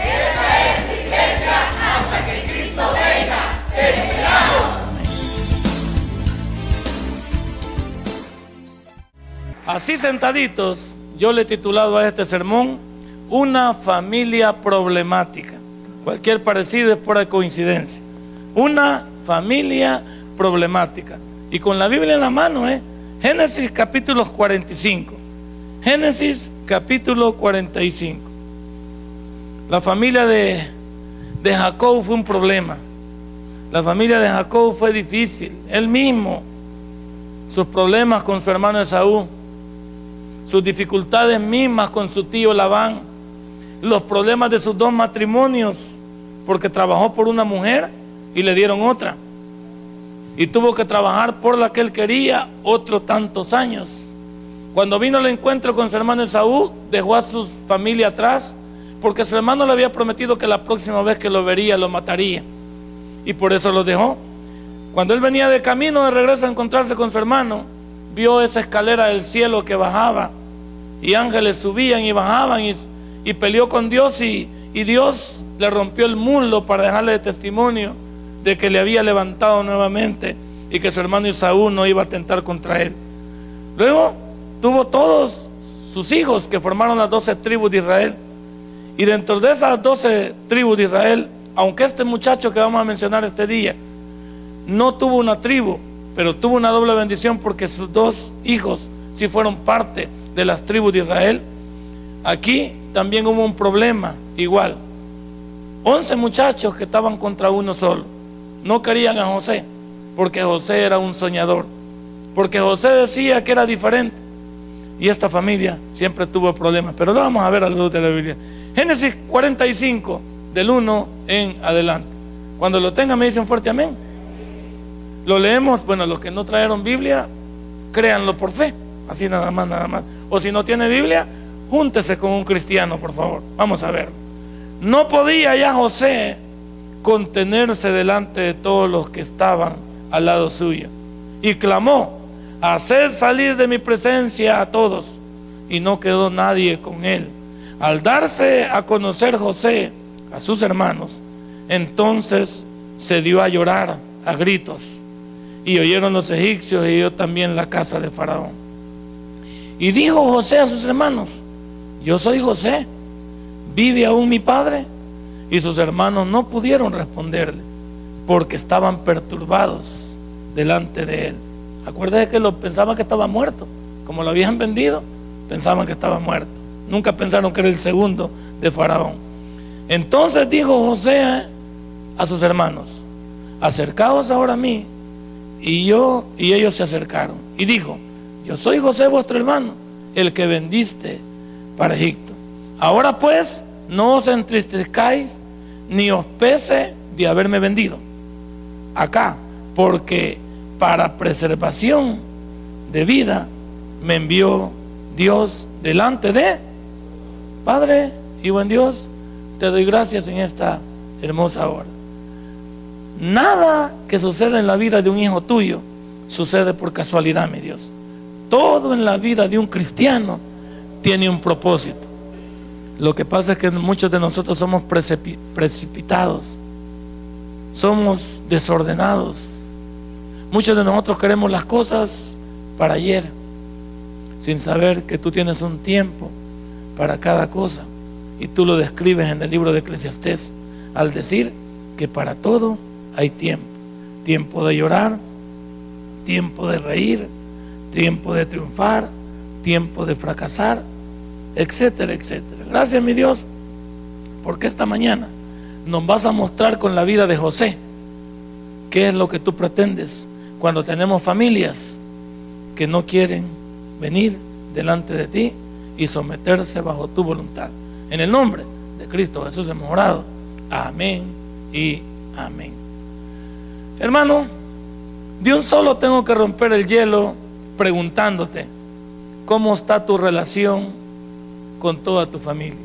Esta es iglesia hasta que Cristo venga. ¡Te esperamos! Así sentaditos, yo le he titulado a este sermón Una familia problemática. Cualquier parecido es pura coincidencia. Una familia problemática. Y con la Biblia en la mano, ¿eh? Génesis capítulo 45. Génesis capítulo 45. La familia de, Jacob fue un problema. La familia de Jacob fue difícil. Él mismo, sus problemas con su hermano Esaú, sus dificultades mismas con su tío Labán, los problemas de sus dos matrimonios, porque trabajó por una mujer y le dieron otra. Y tuvo que trabajar por la que él quería otros tantos años. Cuando vino el encuentro con su hermano Esaú, dejó a su familia atrás porque su hermano le había prometido que la próxima vez que lo vería lo mataría. Y por eso lo dejó. Cuando él venía de camino de regreso a encontrarse con su hermano, vio esa escalera del cielo que bajaba y ángeles subían y bajaban y, peleó con Dios y, Dios le rompió el muslo para dejarle de testimonio de que le había levantado nuevamente y que su hermano Isaú no iba a atentar contra él. Luego tuvo todos sus hijos que formaron las doce tribus de Israel. Y dentro de esas doce tribus de Israel, aunque este muchacho que vamos a mencionar este día no tuvo una tribu, pero tuvo una doble bendición porque sus dos hijos sí fueron parte de las tribus de Israel, aquí también hubo un problema igual. Once muchachos que estaban contra uno solo. No querían a José, porque José era un soñador, porque José decía que era diferente. Y esta familia siempre tuvo problemas, pero vamos a ver a la de la Biblia. Génesis 45, del 1 en adelante. Cuando lo tengan me dicen fuerte amén. Lo leemos, bueno, los que no trajeron Biblia, créanlo por fe. Así nada más, nada más. O si no tiene Biblia, júntese con un cristiano, por favor. Vamos a verlo. No podía ya José contenerse delante de todos los que estaban al lado suyo. Y clamó, haced salir de mi presencia a todos. Y no quedó nadie con él. Al darse a conocer José a sus hermanos, entonces se dio a llorar a gritos. Y oyeron los egipcios y yo también la casa de Faraón. Y dijo José a sus hermanos, yo soy José, ¿vive aún mi padre? Y sus hermanos no pudieron responderle porque estaban perturbados delante de él. Acuérdate que pensaban que estaba muerto. Como lo habían vendido, pensaban que estaba muerto. Nunca pensaron que era el segundo de Faraón. Entonces dijo José a sus hermanos, acercaos ahora a mí. Y yo y ellos se acercaron. Y dijo, yo soy José vuestro hermano, el que vendiste para Egipto. Ahora pues, no os entristezcáis ni os pese de haberme vendido acá, porque para preservación de vida me envió Dios delante de Padre y buen Dios, te doy gracias en esta hermosa hora. Nada que suceda en la vida de un hijo tuyo sucede por casualidad, mi Dios. Todo en la vida de un cristiano tiene un propósito. Lo que pasa es que muchos de nosotros somos precipitados, somos desordenados. Muchos de nosotros queremos las cosas para ayer, sin saber que tú tienes un tiempo para cada cosa. Y tú lo describes en el libro de Eclesiastés al decir que para todo hay tiempo. Tiempo de llorar, tiempo de reír, tiempo de triunfar, tiempo de fracasar, etcétera, etcétera. Gracias, mi Dios, porque esta mañana nos vas a mostrar con la vida de José qué es lo que tú pretendes cuando tenemos familias que no quieren venir delante de ti y someterse bajo tu voluntad. En el nombre de Cristo Jesús hemos orado. Amén y amén. Hermano, de un solo tengo que romper el hielo preguntándote, ¿cómo está tu relación con toda tu familia?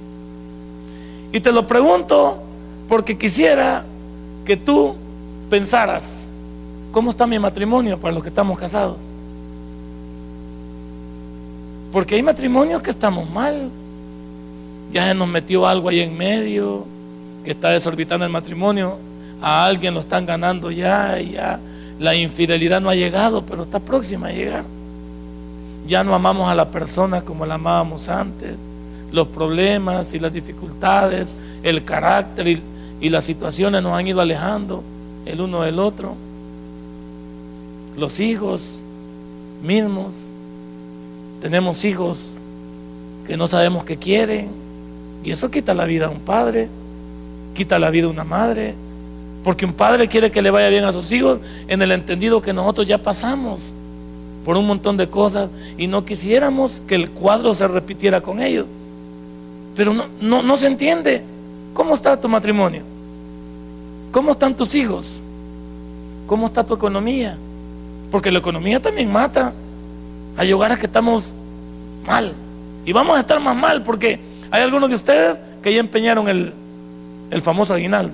Y te lo pregunto porque quisiera que tú pensaras, ¿cómo está mi matrimonio para los que estamos casados? Porque hay matrimonios que estamos mal. Ya se nos metió algo ahí en medio, que está desorbitando el matrimonio. A alguien lo están ganando ya, ya. La infidelidad no ha llegado, pero está próxima a llegar. Ya no amamos a la persona como la amábamos antes. Los problemas y las dificultades, el carácter y las situaciones nos han ido alejando el uno del otro. Los hijos mismos. Tenemos hijos que no sabemos qué quieren. Y eso quita la vida a un padre, quita la vida a una madre. Porque un padre quiere que le vaya bien a sus hijos en el entendido que nosotros ya pasamos por un montón de cosas y no quisiéramos que el cuadro se repitiera con ellos. Pero no, no, no se entiende. ¿Cómo está tu matrimonio? ¿Cómo están tus hijos? ¿Cómo está tu economía? Porque la economía también mata. Hay hogares que estamos mal. Y vamos a estar más mal porque hay algunos de ustedes que ya empeñaron el, el famoso aguinaldo.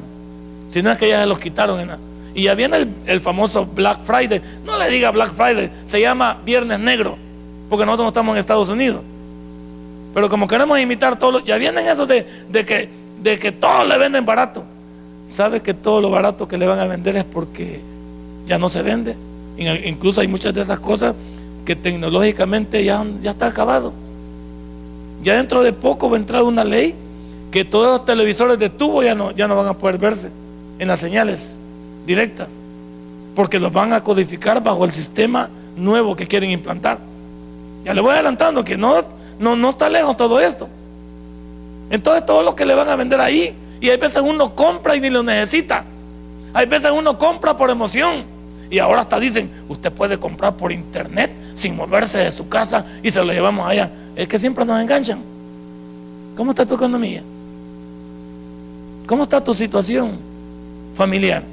Si no es que ya se los quitaron. En y ya viene el, el, famoso Black Friday. No le diga Black Friday, se llama Viernes Negro. Porque nosotros no estamos en Estados Unidos. Pero como queremos imitar todos ya vienen esos de, de, que, de que todo le venden barato. ¿Sabe que todo lo barato que le van a vender es porque ya no se vende? Incluso hay muchas de esas cosas que tecnológicamente ya, ya está acabado. Ya dentro de poco va a entrar una ley que todos los televisores de tubo ya no, ya no van a poder verse en las señales directas, porque los van a codificar bajo el sistema nuevo que quieren implantar. Ya le voy adelantando que no, no, no está lejos todo esto. Entonces todo lo que le van a vender ahí, y hay veces uno compra y ni lo necesita. Hay veces uno compra por emoción. Y ahora hasta dicen, usted puede comprar por internet sin moverse de su casa y se lo llevamos allá. Es que siempre nos enganchan. ¿Cómo está tu economía? ¿Cómo está tu situación familiar?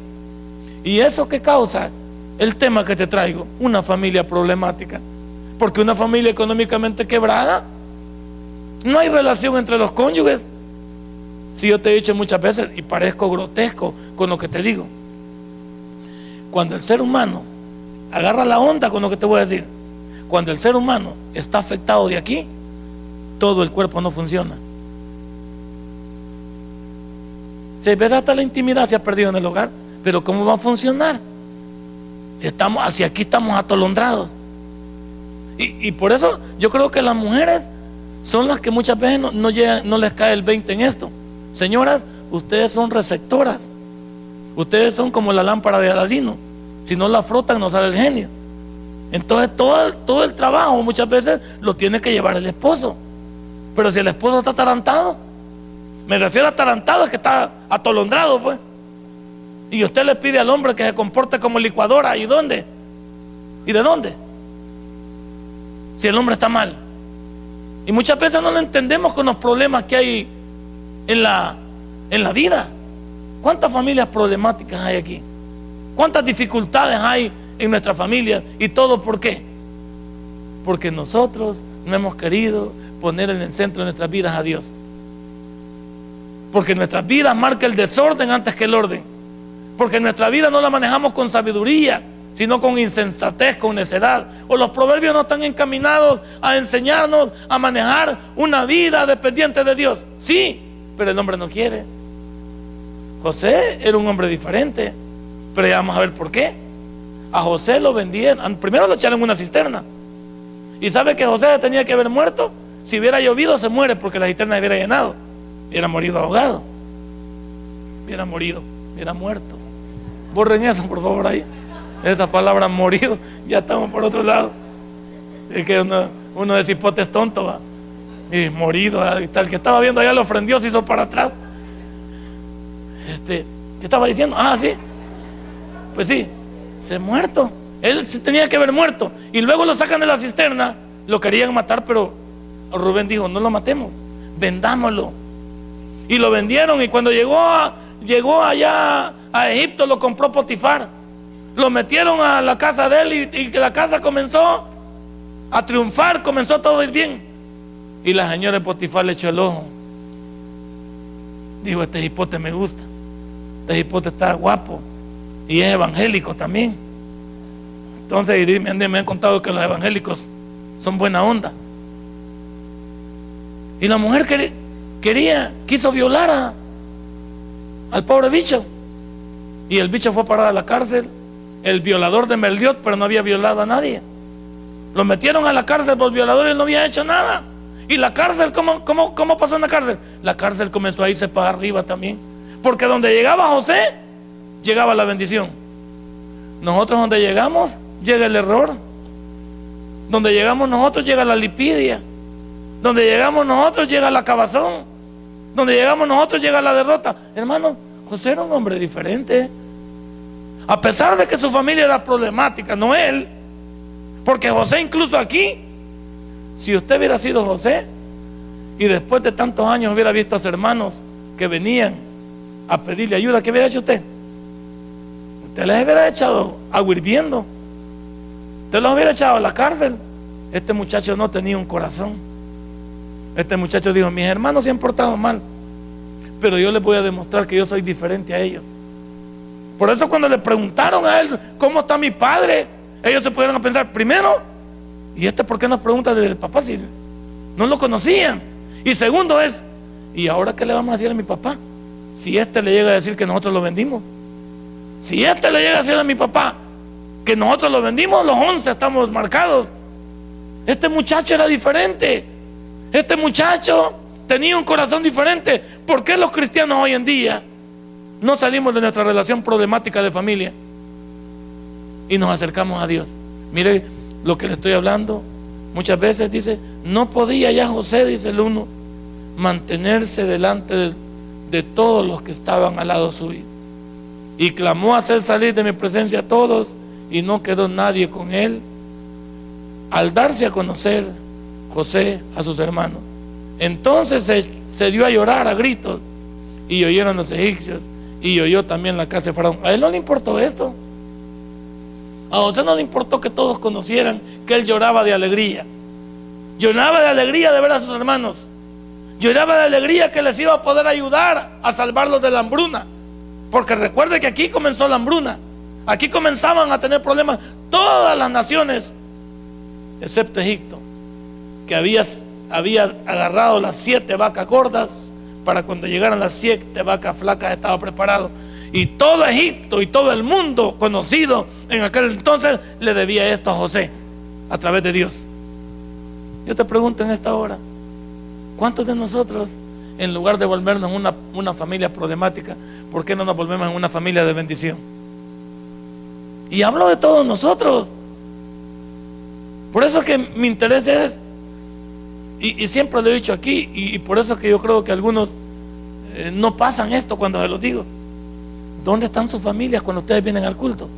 ¿Y eso qué causa? El tema que te traigo, una familia problemática. Porque una familia económicamente quebrada, no hay relación entre los cónyuges. Si yo te he dicho muchas veces, y parezco grotesco con lo que te digo, cuando el ser humano agarra la onda con lo que te voy a decir, cuando el ser humano está afectado de aquí, todo el cuerpo no funciona. Si ves hasta la intimidad se ha perdido en el hogar, pero ¿cómo va a funcionar? Si estamos, hacia aquí estamos atolondrados. Y, por eso yo creo que las mujeres son las que muchas veces no les cae el 20 en esto. Señoras, ustedes son receptoras. Ustedes son como la lámpara de Aladino. Si no la frotan, no sale el genio. Entonces todo, todo el trabajo muchas veces lo tiene que llevar el esposo. Pero si el esposo está atarantado, me refiero a atarantado, es que está atolondrado, pues. Y usted le pide al hombre que se comporte como licuadora. ¿Y dónde? ¿Y de dónde? Si el hombre está mal. Y muchas veces no lo entendemos con los problemas que hay en la, en la vida. ¿Cuántas familias problemáticas hay aquí? ¿Cuántas dificultades hay en nuestra familia? ¿Y todo por qué? Porque nosotros no hemos querido poner en el centro de nuestras vidas a Dios. Porque nuestras vidas marca el desorden antes que el orden. Porque nuestra vida no la manejamos con sabiduría, sino con insensatez, con necedad. O los proverbios no están encaminados a enseñarnos a manejar una vida dependiente de Dios. Sí, pero el hombre no quiere. José era un hombre diferente, pero ya vamos a ver por qué. A José lo vendían, primero lo echaron en una cisterna. Y sabe que José tenía que haber muerto. Si hubiera llovido, se muere porque la cisterna hubiera llenado. Hubiera morido ahogado. Hubiera morido, hubiera muerto. Borren eso, por favor, ahí. Esa palabra morido, ya estamos por otro lado. Es que uno, uno de cipote es tonto, va. Y morido, tal que estaba viendo allá lo ofendió, se hizo para atrás. ¿Qué estaba diciendo? Ah, sí. Pues sí, se muerto. Él tenía que haber muerto. Y luego lo sacan de la cisterna. Lo querían matar, pero Rubén dijo, no lo matemos, vendámoslo. Y lo vendieron y cuando llegó, llegó allá a Egipto lo compró Potifar. Lo metieron a la casa de él y, y la casa comenzó a triunfar, comenzó todo a ir bien. Y la señora de Potifar le echó el ojo. Dijo, este hipote me gusta. Este hipote está guapo. Y es evangélico también. Entonces me, me han contado que los evangélicos son buena onda. Y la mujer quería, quería quiso violar al pobre bicho. Y el bicho fue a parar a la cárcel. El violador de Meldiot, pero no había violado a nadie. Lo metieron a la cárcel por violador y no había hecho nada. Y la cárcel, ¿cómo, cómo, cómo pasó en la cárcel? La cárcel comenzó a irse para arriba también. Porque donde llegaba José, llegaba la bendición. Nosotros donde llegamos, llega el error. Donde llegamos nosotros llega la lipidia. Donde llegamos nosotros llega la cabazón. Donde llegamos nosotros llega la derrota. Hermano, José era un hombre diferente. A pesar de que su familia era problemática, no él. Porque José incluso aquí, si usted hubiera sido José y después de tantos años hubiera visto a sus hermanos que venían a pedirle ayuda, ¿qué hubiera hecho usted? Usted les hubiera echado agua hirviendo. Usted los hubiera echado a la cárcel. Este muchacho no tenía un corazón. Este muchacho dijo, mis hermanos se han portado mal, pero yo les voy a demostrar que yo soy diferente a ellos. Por eso cuando le preguntaron a él, ¿cómo está mi padre? Ellos se pudieron pensar, primero, ¿y este por qué nos pregunta de papá si no lo conocían? Y segundo es, ¿y ahora qué le vamos a decir a mi papá? Si este le llega a decir que nosotros lo vendimos. Si este le llega a decir a mi papá, que nosotros lo vendimos, los 11 estamos marcados. Este muchacho era diferente. Este muchacho tenía un corazón diferente. ¿Por qué los cristianos hoy en día no salimos de nuestra relación problemática de familia y nos acercamos a Dios? Mire lo que le estoy hablando. Muchas veces dice, no podía ya José, dice el uno, mantenerse delante de, de todos los que estaban al lado suyo. Y clamó a hacer salir de mi presencia a todos y no quedó nadie con él. Al darse a conocer José a sus hermanos, entonces se, dio a llorar a gritos y oyeron los egipcios y oyó también la casa de Faraón. A él no le importó esto. A José no le importó que todos conocieran que él lloraba de alegría. Lloraba de alegría de ver a sus hermanos. Lloraba de alegría que les iba a poder ayudar a salvarlos de la hambruna. Porque recuerde que aquí comenzó la hambruna. Aquí comenzaban a tener problemas todas las naciones, excepto Egipto, que había, había agarrado las siete vacas gordas para cuando llegaran las siete vacas flacas estaba preparado. Y todo Egipto y todo el mundo conocido en aquel entonces le debía esto a José a través de Dios. Yo te pregunto en esta hora, ¿cuántos de nosotros, en lugar de volvernos una, una familia problemática, ¿por qué no nos volvemos en una familia de bendición? Y hablo de todos nosotros. Por eso que mi interés es, y, siempre lo he dicho aquí, y, por eso que yo creo que algunos eh, no pasan esto cuando se lo digo. ¿Dónde están sus familias cuando ustedes vienen al culto?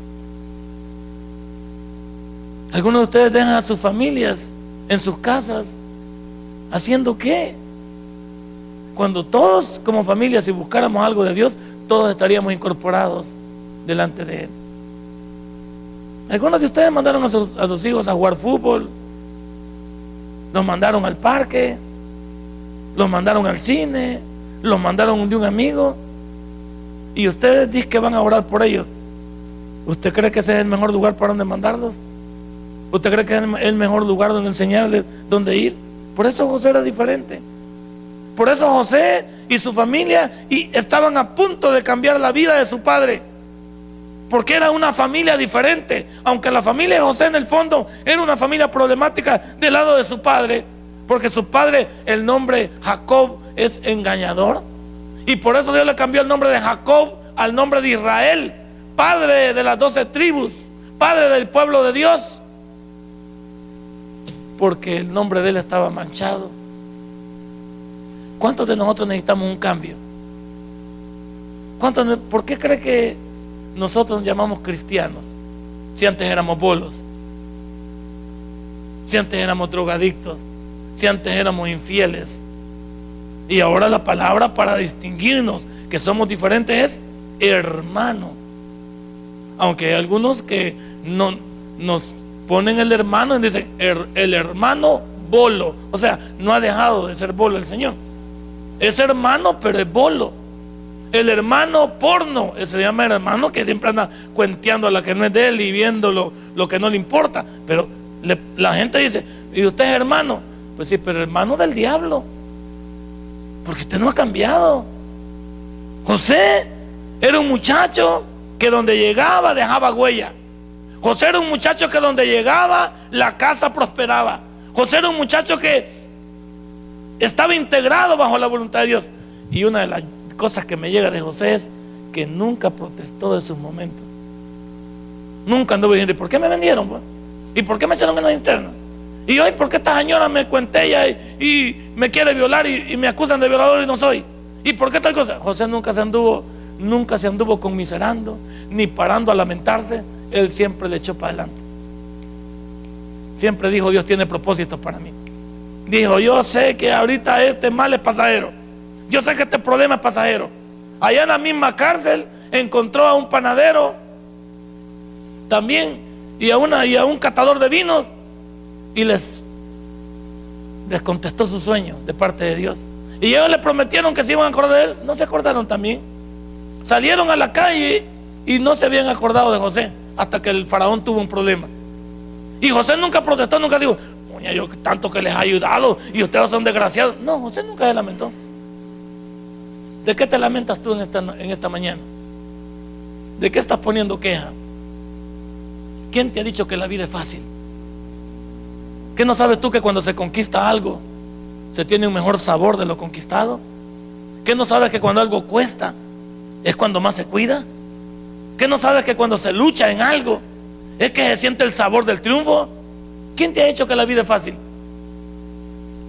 Algunos de ustedes dejan a sus familias en sus casas haciendo qué? Cuando todos como familia, si buscáramos algo de Dios, todos estaríamos incorporados delante de Él. Algunos de ustedes mandaron a sus, hijos a jugar fútbol, los mandaron al parque, los mandaron al cine, los mandaron de un amigo y ustedes dicen que van a orar por ellos. ¿Usted cree que ese es el mejor lugar para donde mandarlos? ¿Usted cree que es el mejor lugar donde enseñarles dónde ir? Por eso José era diferente. Por eso José y su familia y estaban a punto de cambiar la vida de su padre porque era una familia diferente. Aunque la familia de José en el fondo era una familia problemática del lado de su padre, porque su padre, el nombre Jacob, es engañador. Y por eso Dios le cambió el nombre de Jacob al nombre de Israel, padre de las doce tribus, padre del pueblo de Dios. Porque el nombre de él estaba manchado. ¿Cuántos de nosotros necesitamos un cambio? ¿Cuántos, ¿Por qué cree que nosotros nos llamamos cristianos. Si antes éramos bolos, si antes éramos drogadictos, si antes éramos infieles. Y ahora la palabra para distinguirnos que somos diferentes es hermano. Aunque hay algunos que no, nos ponen el hermano y dicen el hermano bolo. O sea, no ha dejado de ser bolo el Señor. Es hermano, pero es bolo. El hermano porno, se llama hermano que siempre anda cuenteando a la que no es de él y viendo lo, que no le importa. Pero la gente dice, ¿y usted es hermano? Pues sí, pero hermano del diablo. Porque usted no ha cambiado. José era un muchacho que donde llegaba dejaba huella. José era un muchacho que donde llegaba la casa prosperaba. José era un muchacho que estaba integrado bajo la voluntad de Dios. Y una de las cosas que me llega de José es que nunca protestó de sus momentos. Nunca anduvo diciendo, ¿por qué me vendieron? Pues? ¿Y por qué me echaron en la interna? Y hoy, ¿por qué esta señora me cuente ella y, me quiere violar y, me acusan de violador y no soy? ¿Y por qué tal cosa? José nunca se anduvo, nunca se anduvo conmiserando, ni parando a lamentarse. Él siempre le echó para adelante. Siempre dijo, Dios tiene propósitos para mí. Dijo, yo sé que ahorita este mal es pasajero. Yo sé que este problema es pasajero. Allá en la misma cárcel encontró a un panadero también y a, una, y a un catador de vinos y les, les contestó su sueño de parte de Dios. Y ellos le prometieron que se iban a acordar de él. No se acordaron también. Salieron a la calle y no se habían acordado de José hasta que el faraón tuvo un problema. Y José nunca protestó, nunca dijo, yo tanto que les ha ayudado y ustedes son desgraciados. No, José nunca se lamentó. ¿De qué te lamentas tú en esta, en esta mañana? ¿De qué estás poniendo queja? ¿Quién te ha dicho que la vida es fácil? ¿Qué no sabes tú que cuando se conquista algo se tiene un mejor sabor de lo conquistado? ¿Qué no sabes que cuando algo cuesta es cuando más se cuida? ¿Qué no sabes que cuando se lucha en algo es que se siente el sabor del triunfo. ¿Quién te ha hecho que la vida es fácil?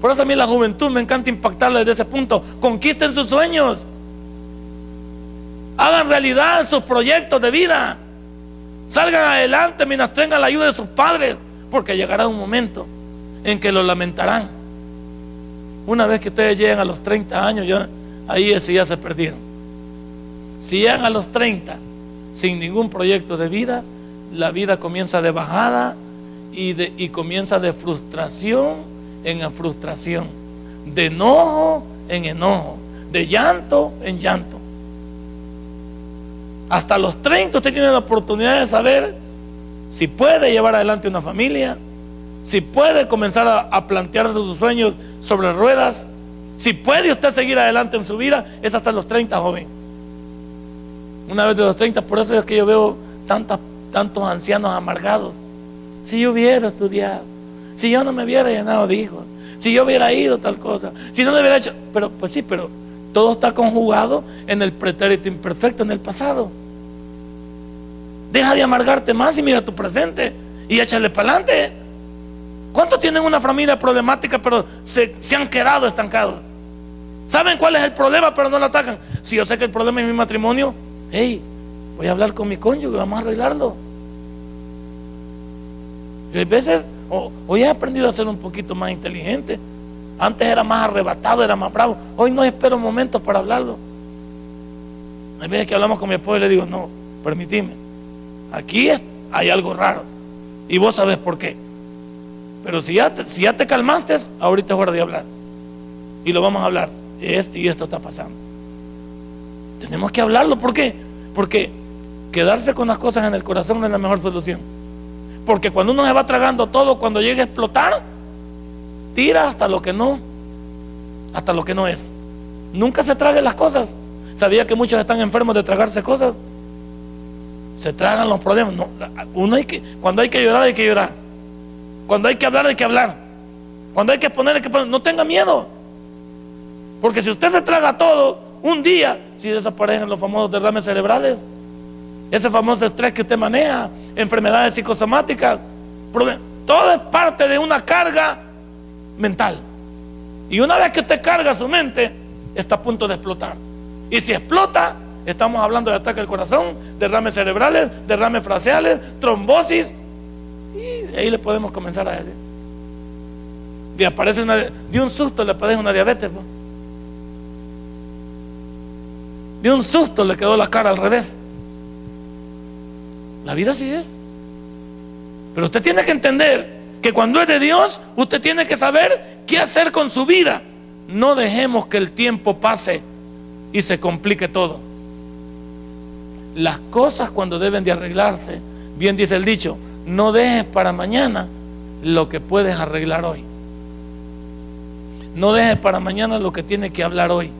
Por eso a mí la juventud me encanta impactarla desde ese punto. Conquisten sus sueños. Hagan realidad sus proyectos de vida. Salgan adelante mientras tengan la ayuda de sus padres. Porque llegará un momento en que lo lamentarán. Una vez que ustedes lleguen a los 30 años, ya, ahí ese ya se perdieron. Si llegan a los 30 sin ningún proyecto de vida, la vida comienza de bajada y, comienza de frustración en frustración, de enojo en enojo, de llanto en llanto. Hasta los 30 usted tiene la oportunidad de saber si puede llevar adelante una familia, si puede comenzar a, a plantear sus sueños sobre ruedas, si puede usted seguir adelante en su vida, es hasta los 30, joven. Una vez de los 30, por eso es que yo veo tantas tantos ancianos amargados. Si yo hubiera estudiado, si yo no me hubiera llenado de hijos, si yo hubiera ido tal cosa, si no le hubiera hecho, pero pues sí, pero todo está conjugado en el pretérito imperfecto, en el pasado. Deja de amargarte más y mira tu presente y échale para adelante. ¿Cuántos tienen una familia problemática pero se, se, han quedado estancados? ¿Saben cuál es el problema pero no lo atacan? Si yo sé que el problema es mi matrimonio, hey, Voy a hablar con mi cónyuge, vamos a arreglarlo. Y a veces, hoy he aprendido a ser un poquito más inteligente. Antes era más arrebatado, era más bravo. Hoy no espero momentos para hablarlo. Hay veces que hablamos con mi esposo y le digo, no, permitime. Aquí hay algo raro. Y vos sabes por qué. Pero si ya, te, si ya te calmaste, ahorita es hora de hablar. Y lo vamos a hablar. Esto y esto está pasando. Tenemos que hablarlo. ¿Por qué? Porque quedarse con las cosas en el corazón no es la mejor solución. Porque cuando uno se va tragando todo, cuando llega a explotar, tira hasta lo que no, hasta lo que no es. Nunca se trague las cosas. Sabía que muchos están enfermos de tragarse cosas. Se tragan los problemas. No, uno cuando hay que llorar, hay que llorar. Cuando hay que hablar, hay que hablar. Cuando hay que poner, hay que poner. No tenga miedo. Porque si usted se traga todo, un día, si desaparecen los famosos derrames cerebrales, ese famoso estrés que usted maneja, enfermedades psicosomáticas, todo es parte de una carga mental. Y una vez que usted carga su mente, está a punto de explotar. Y si explota, estamos hablando de ataque al corazón, derrames cerebrales, derrames faciales, trombosis. Y ahí le podemos comenzar a decir. Aparece una, de un susto le padece una diabetes. De un susto le quedó la cara al revés. La vida así es. Pero usted tiene que entender que cuando es de Dios, usted tiene que saber qué hacer con su vida. No dejemos que el tiempo pase y se complique todo. Las cosas cuando deben de arreglarse, bien dice el dicho, no dejes para mañana lo que puedes arreglar hoy. No dejes para mañana lo que tiene que hablar hoy.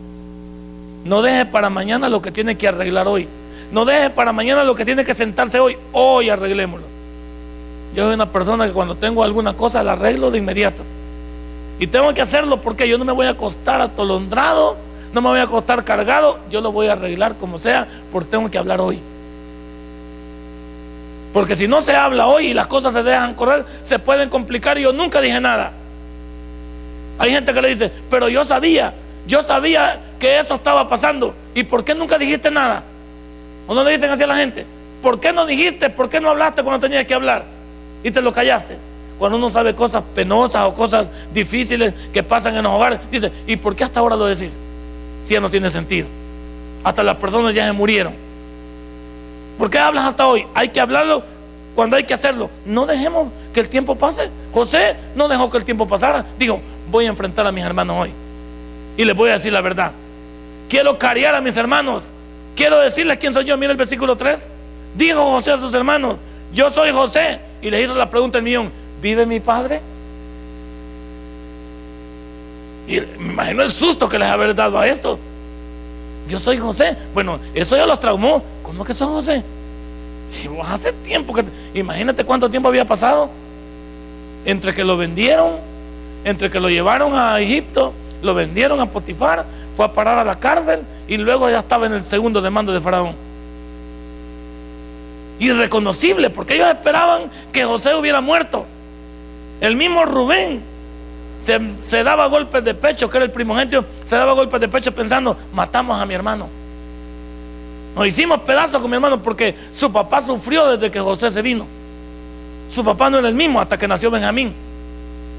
No dejes para mañana lo que tiene que arreglar hoy. No dejes para mañana lo que tiene que sentarse hoy. Hoy arreglémoslo. Yo soy una persona que cuando tengo alguna cosa la arreglo de inmediato. Y tengo que hacerlo porque yo no me voy a acostar atolondrado, no me voy a acostar cargado. Yo lo voy a arreglar como sea porque tengo que hablar hoy. Porque si no se habla hoy y las cosas se dejan correr, se pueden complicar y yo nunca dije nada. Hay gente que le dice, pero yo sabía, yo sabía que eso estaba pasando. ¿Y por qué nunca dijiste nada? ¿O no le dicen así a la gente? ¿Por qué no dijiste? ¿Por qué no hablaste cuando tenías que hablar? Y te lo callaste. Cuando uno sabe cosas penosas o cosas difíciles que pasan en los hogares, dice, ¿y por qué hasta ahora lo decís? Si ya no tiene sentido. Hasta las personas ya se murieron. ¿Por qué hablas hasta hoy? Hay que hablarlo cuando hay que hacerlo. No dejemos que el tiempo pase. José no dejó que el tiempo pasara. Dijo, voy a enfrentar a mis hermanos hoy. Y les voy a decir la verdad. Quiero cariar a mis hermanos. Quiero decirles quién soy yo. Mira el versículo 3. Dijo José a sus hermanos, yo soy José. Y les hizo la pregunta el millón, ¿vive mi padre? Y me imagino el susto que les haber dado a esto. Yo soy José. Bueno, eso ya los traumó. ¿Cómo que son José? Si vos hace tiempo que... Imagínate cuánto tiempo había pasado. Entre que lo vendieron, entre que lo llevaron a Egipto, lo vendieron a Potifar, fue a parar a la cárcel y luego ya estaba en el segundo demando de Faraón. Irreconocible, porque ellos esperaban que José hubiera muerto. El mismo Rubén se, daba golpes de pecho, que era el primogénito, se daba golpes de pecho pensando, matamos a mi hermano. Nos hicimos pedazos con mi hermano porque su papá sufrió desde que José se vino. Su papá no era el mismo hasta que nació Benjamín.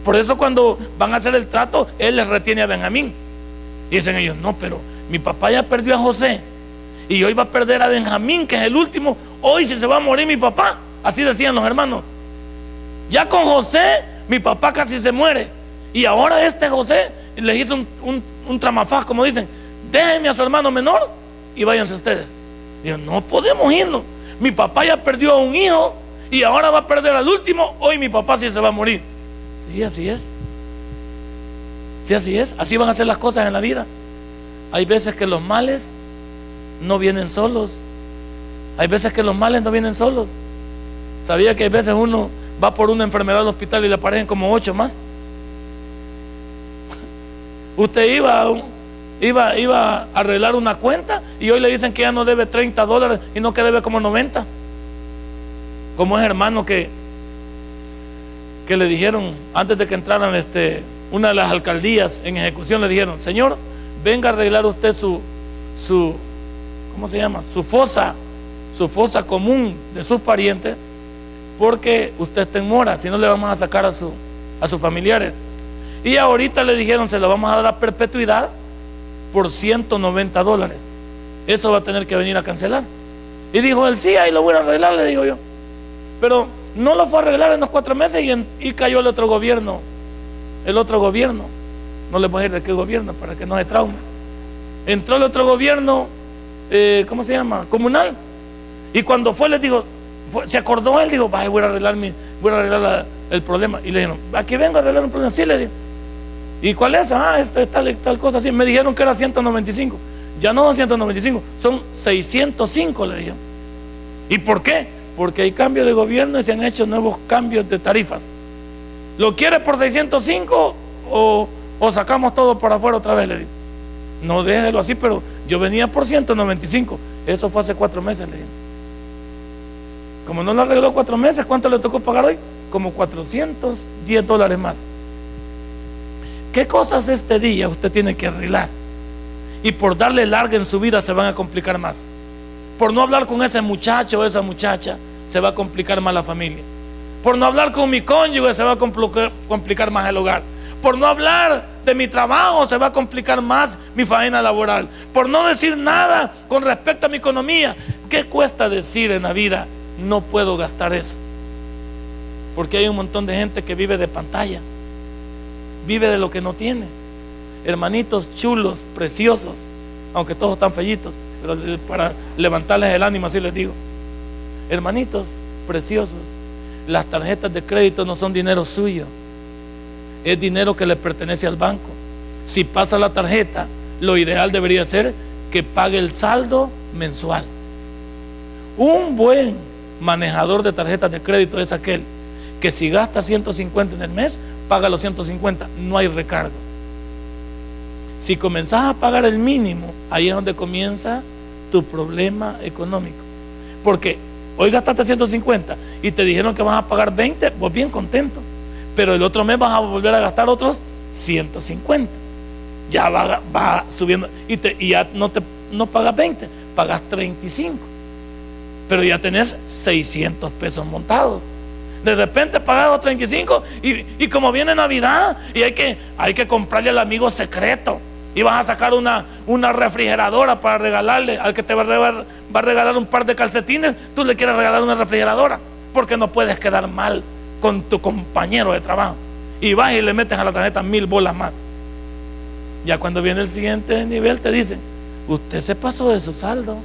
Por eso cuando van a hacer el trato, él les retiene a Benjamín. Dicen ellos, no, pero mi papá ya perdió a José. Y hoy va a perder a Benjamín, que es el último. Hoy si se va a morir mi papá. Así decían los hermanos. Ya con José, mi papá casi se muere. Y ahora este José les hizo un, un, tramafaz, como dicen. Déjenme a su hermano menor y váyanse ustedes. Digo, no podemos irnos. Mi papá ya perdió a un hijo y ahora va a perder al último. Hoy mi papá sí se va a morir. Sí, así es. Sí, así es. Así van a ser las cosas en la vida. Hay veces que los males no vienen solos. Hay veces que los males no vienen solos. ¿Sabía que hay veces uno va por una enfermedad al hospital y le aparecen como ocho más? Usted iba iba, iba a arreglar una cuenta y hoy le dicen que ya no debe 30 dólares y no que debe como 90. Como es hermano que, que le dijeron antes de que entraran este, una de las alcaldías en ejecución, le dijeron, Señor, venga a arreglar usted su, su, ¿cómo se llama? Su fosa, su fosa común de sus parientes, porque usted está en mora, si no le vamos a sacar a, su, a sus familiares. Y ahorita le dijeron, se lo vamos a dar a perpetuidad por 190 dólares. Eso va a tener que venir a cancelar. Y dijo él, sí, ahí lo voy a arreglar, le digo yo. Pero no lo fue a arreglar en los cuatro meses y, cayó el otro gobierno. El otro gobierno. No le voy a decir de qué gobierno para que no se traume. Entró el otro gobierno, eh, ¿cómo se llama? Comunal. Y cuando fue, le dijo, se acordó él, dijo, voy a arreglar, mi, voy a arreglar el problema. Y le dijeron, aquí vengo a arreglar un problema. Sí, le dijo. ¿Y cuál es? Ah, este, tal, tal cosa así. Me dijeron que era 195. Ya no son 195, son 605, le dijeron. ¿Y por qué? Porque hay cambio de gobierno y se han hecho nuevos cambios de tarifas. ¿Lo quiere por 605 o, o sacamos todo para afuera otra vez? Le digo. No déjelo así, pero yo venía por 195. Eso fue hace cuatro meses, le digo. Como no lo arregló cuatro meses, ¿cuánto le tocó pagar hoy? Como 410 dólares más. ¿Qué cosas este día usted tiene que arreglar? Y por darle larga en su vida se van a complicar más. Por no hablar con ese muchacho o esa muchacha, se va a complicar más la familia. Por no hablar con mi cónyuge, se va a complicar, más el hogar. Por no hablar de mi trabajo se va a complicar más mi faena laboral. Por no decir nada con respecto a mi economía. ¿Qué cuesta decir en la vida? No puedo gastar eso. Porque hay un montón de gente que vive de pantalla. Vive de lo que no tiene. Hermanitos chulos, preciosos, aunque todos están fellitos, pero para levantarles el ánimo así les digo. Hermanitos preciosos, las tarjetas de crédito no son dinero suyo, es dinero que le pertenece al banco. Si pasa la tarjeta, lo ideal debería ser que pague el saldo mensual. Un buen manejador de tarjetas de crédito es aquel que si gasta 150 en el mes, paga los 150, no hay recargo. Si comenzás a pagar el mínimo, ahí es donde comienza tu problema económico. Porque hoy gastaste 150 y te dijeron que vas a pagar 20, vos bien contento. Pero el otro mes vas a volver a gastar otros 150. Ya va, subiendo y, ya no, te, no pagas 20, pagas 35. Pero ya tenés 600 pesos montados. De repente pagas 35 y, y, como viene Navidad y hay que, hay que comprarle al amigo secreto y vas a sacar una, una refrigeradora para regalarle al que te va a, va a regalar un par de calcetines, tú le quieres regalar una refrigeradora, porque no puedes quedar mal con tu compañero de trabajo. Y vas y le metes a la tarjeta mil bolas más. Ya cuando viene el siguiente nivel te dicen, usted se pasó de su saldo.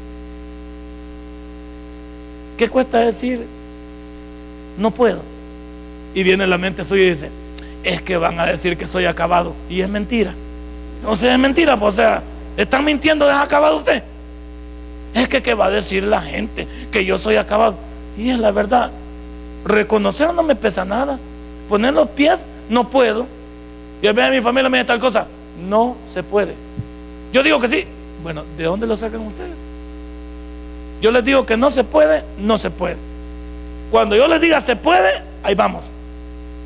¿Qué cuesta decir? No puedo. Y viene la mente suya y dice, es que van a decir que soy acabado. Y es mentira. O sea, es mentira, pues, o sea, están mintiendo, ¿es acabado usted? Es que, ¿qué va a decir la gente? Que yo soy acabado. Y es la verdad. Reconocer no me pesa nada. Poner los pies, no puedo. Y a ver, mi familia me dice tal cosa. No se puede. Yo digo que sí. Bueno, ¿de dónde lo sacan ustedes? Yo les digo que no se puede, no se puede. Cuando yo les diga se puede, ahí vamos.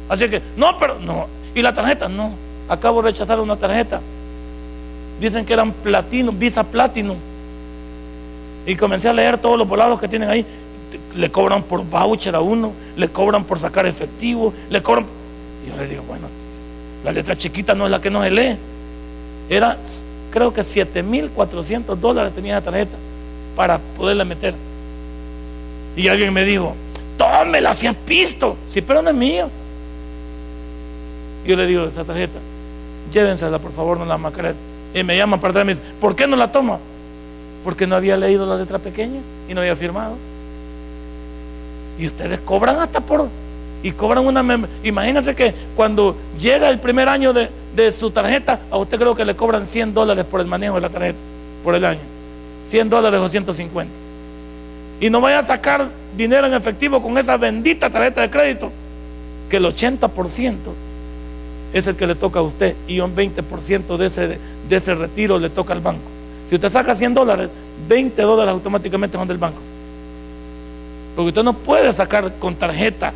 Así que, no, pero no. ¿Y la tarjeta? No. Acabo de rechazar una tarjeta. Dicen que eran platino, visa platinum. Y comencé a leer todos los volados que tienen ahí. Le cobran por voucher a uno, le cobran por sacar efectivo, le cobran. Y yo le digo, bueno, la letra chiquita no es la que no se lee. Era, creo que 7.400 dólares tenía la tarjeta para poderla meter. Y alguien me dijo, tómela si has visto. Sí, pero no es mío. Yo le digo, esa tarjeta, llévensela por favor, no la vamos a creer. Y me llaman para atrás y me dicen, ¿por qué no la toma? Porque no había leído la letra pequeña y no había firmado. Y ustedes cobran hasta por... Y cobran una... Imagínense que cuando llega el primer año de, de su tarjeta, a usted creo que le cobran 100 dólares por el manejo de la tarjeta, por el año. 100 dólares o 150. Y no vaya a sacar dinero en efectivo con esa bendita tarjeta de crédito, que el 80% es el que le toca a usted y un 20% de ese, de ese retiro le toca al banco. Si usted saca 100 dólares, 20 dólares automáticamente son del banco. Porque usted no puede sacar con tarjeta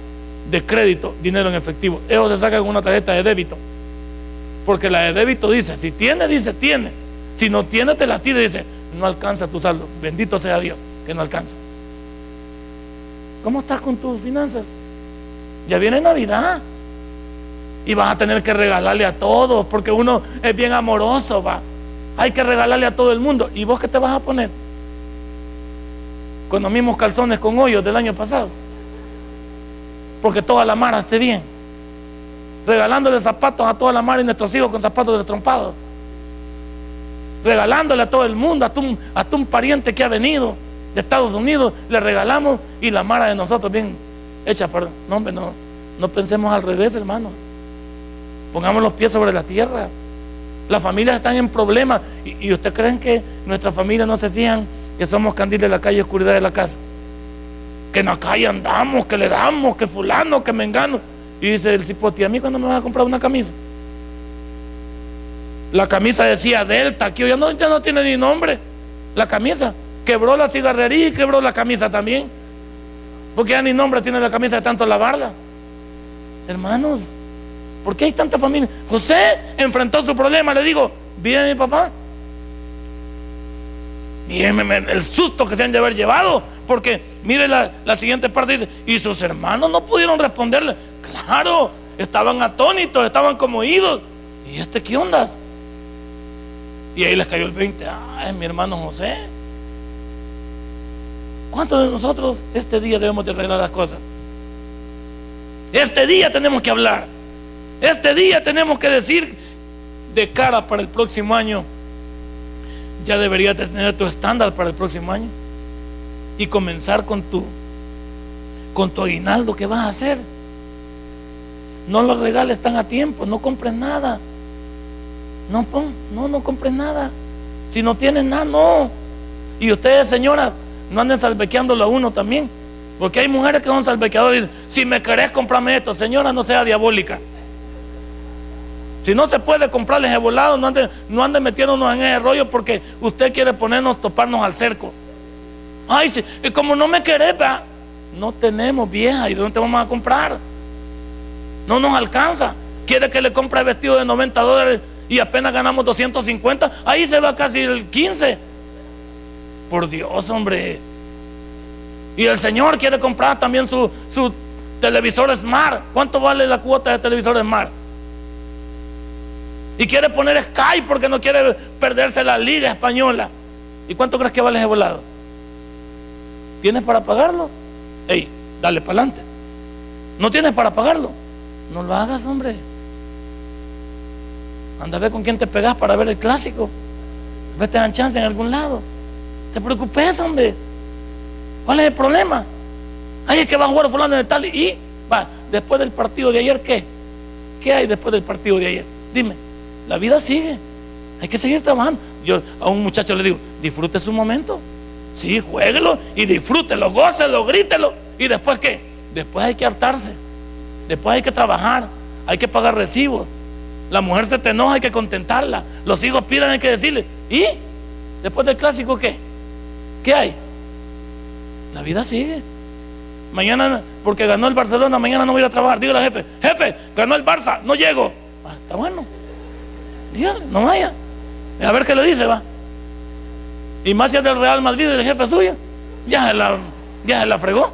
de crédito dinero en efectivo. Eso se saca con una tarjeta de débito. Porque la de débito dice, si tiene, dice, tiene. Si no tiene, te la tira y dice, no alcanza tu saldo. Bendito sea Dios que no alcanza. ¿Cómo estás con tus finanzas? Ya viene Navidad. Y vas a tener que regalarle a todos, porque uno es bien amoroso, va. Hay que regalarle a todo el mundo. ¿Y vos qué te vas a poner? Con los mismos calzones con hoyos del año pasado. Porque toda la mara esté bien. Regalándole zapatos a toda la mara y nuestros hijos con zapatos destrompados. Regalándole a todo el mundo, hasta un, un pariente que ha venido de Estados Unidos, le regalamos y la mara de nosotros bien hecha, perdón. No, no, no pensemos al revés, hermanos. Pongamos los pies sobre la tierra. Las familias están en problemas. ¿Y, usted creen que nuestras familias no se fijan que somos candiles de la calle oscuridad de la casa? Que en la calle andamos, que le damos, que fulano, que me engano. Y dice el cipote, ¿a mí cuando me vas a comprar una camisa? La camisa decía Delta, aquí ya no, ya no tiene ni nombre. La camisa. Quebró la cigarrería y quebró la camisa también. Porque ya ni nombre tiene la camisa de tanto lavarla. Hermanos, ¿Por qué hay tanta familia? José enfrentó su problema, le digo, ¿viene mi papá? Mírenme el susto que se han de haber llevado, porque mire la, siguiente parte, dice, y sus hermanos no pudieron responderle. Claro, estaban atónitos, estaban como oídos. ¿y este qué ondas? Y ahí les cayó el 20. Ah, mi hermano José. ¿Cuántos de nosotros este día debemos de arreglar las cosas? Este día tenemos que hablar. Este día tenemos que decir de cara para el próximo año. Ya deberías tener tu estándar para el próximo año. Y comenzar con tu con tu aguinaldo que vas a hacer. No los regales tan a tiempo, no compres nada. No, no, no compres nada. Si no tienes nada, no. Y ustedes, señoras, no anden salvequeándolo a uno también. Porque hay mujeres que son salvequeadoras y dicen, si me querés comprarme esto, señora, no sea diabólica. Si no se puede comprarles el volado, no ande, no ande metiéndonos en ese rollo porque usted quiere ponernos, toparnos al cerco. Ay, sí, y como no me querés, no tenemos vieja, ¿y dónde te vamos a comprar? No nos alcanza. Quiere que le compre el vestido de 90 dólares y apenas ganamos 250. Ahí se va casi el 15. Por Dios, hombre. Y el Señor quiere comprar también su, su televisor Smart. ¿Cuánto vale la cuota de televisor Smart? Y quiere poner Sky porque no quiere perderse la liga española. ¿Y cuánto crees que vale ese volado? ¿Tienes para pagarlo? Ey, dale para adelante. ¿No tienes para pagarlo? No lo hagas, hombre. Anda a ver con quién te pegas para ver el clásico. Vete a chance en algún lado. Te preocupes, hombre. ¿Cuál es el problema? Ay, es que va a jugar fulano de tal y va, después del partido de ayer, ¿qué? ¿Qué hay después del partido de ayer? Dime, la vida sigue. Hay que seguir trabajando. Yo a un muchacho le digo, disfrute su momento. Sí, jueguelo y disfrútelo, gócelo, grítelo. ¿Y después qué? Después hay que hartarse. Después hay que trabajar. Hay que pagar recibos. La mujer se te enoja, hay que contentarla. Los hijos piden, hay que decirle. ¿Y? Después del clásico, ¿qué? ¿Qué hay? La vida sigue. Mañana, porque ganó el Barcelona, mañana no voy a trabajar. Dígale al jefe, jefe, ganó el Barça, no llego. Ah, está bueno. No vaya. A ver qué le dice, va. Y más si es del Real Madrid, el jefe suyo, ya se la, ya la fregó.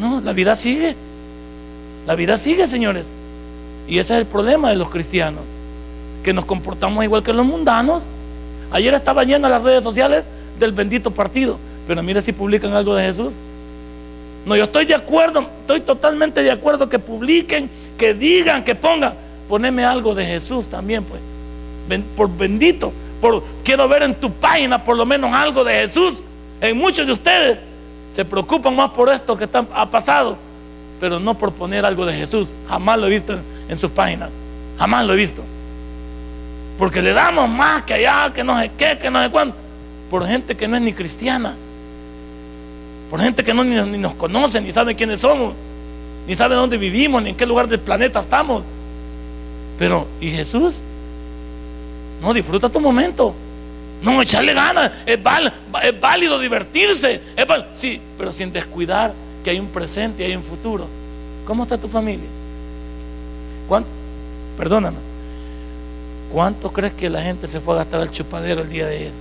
No, la vida sigue. La vida sigue, señores. Y ese es el problema de los cristianos, que nos comportamos igual que los mundanos. Ayer estaba llena las redes sociales del bendito partido, pero mire si publican algo de Jesús. No, yo estoy de acuerdo, estoy totalmente de acuerdo que publiquen, que digan, que pongan. Poneme algo de Jesús también, pues. Por bendito, por, quiero ver en tu página por lo menos algo de Jesús. En muchos de ustedes se preocupan más por esto que ha pasado, pero no por poner algo de Jesús. Jamás lo he visto en sus páginas. Jamás lo he visto. Porque le damos más que allá, que no sé qué, que no sé cuándo. Por gente que no es ni cristiana. Por gente que no ni, ni nos conoce, ni sabe quiénes somos. Ni sabe dónde vivimos, ni en qué lugar del planeta estamos. Pero, ¿y Jesús? No, disfruta tu momento. No, echarle ganas. Es, es válido divertirse. sí, pero sin descuidar que hay un presente y hay un futuro. ¿Cómo está tu familia? ¿Cuánto? Perdóname. ¿Cuánto crees que la gente se fue a gastar al chupadero el día de ayer?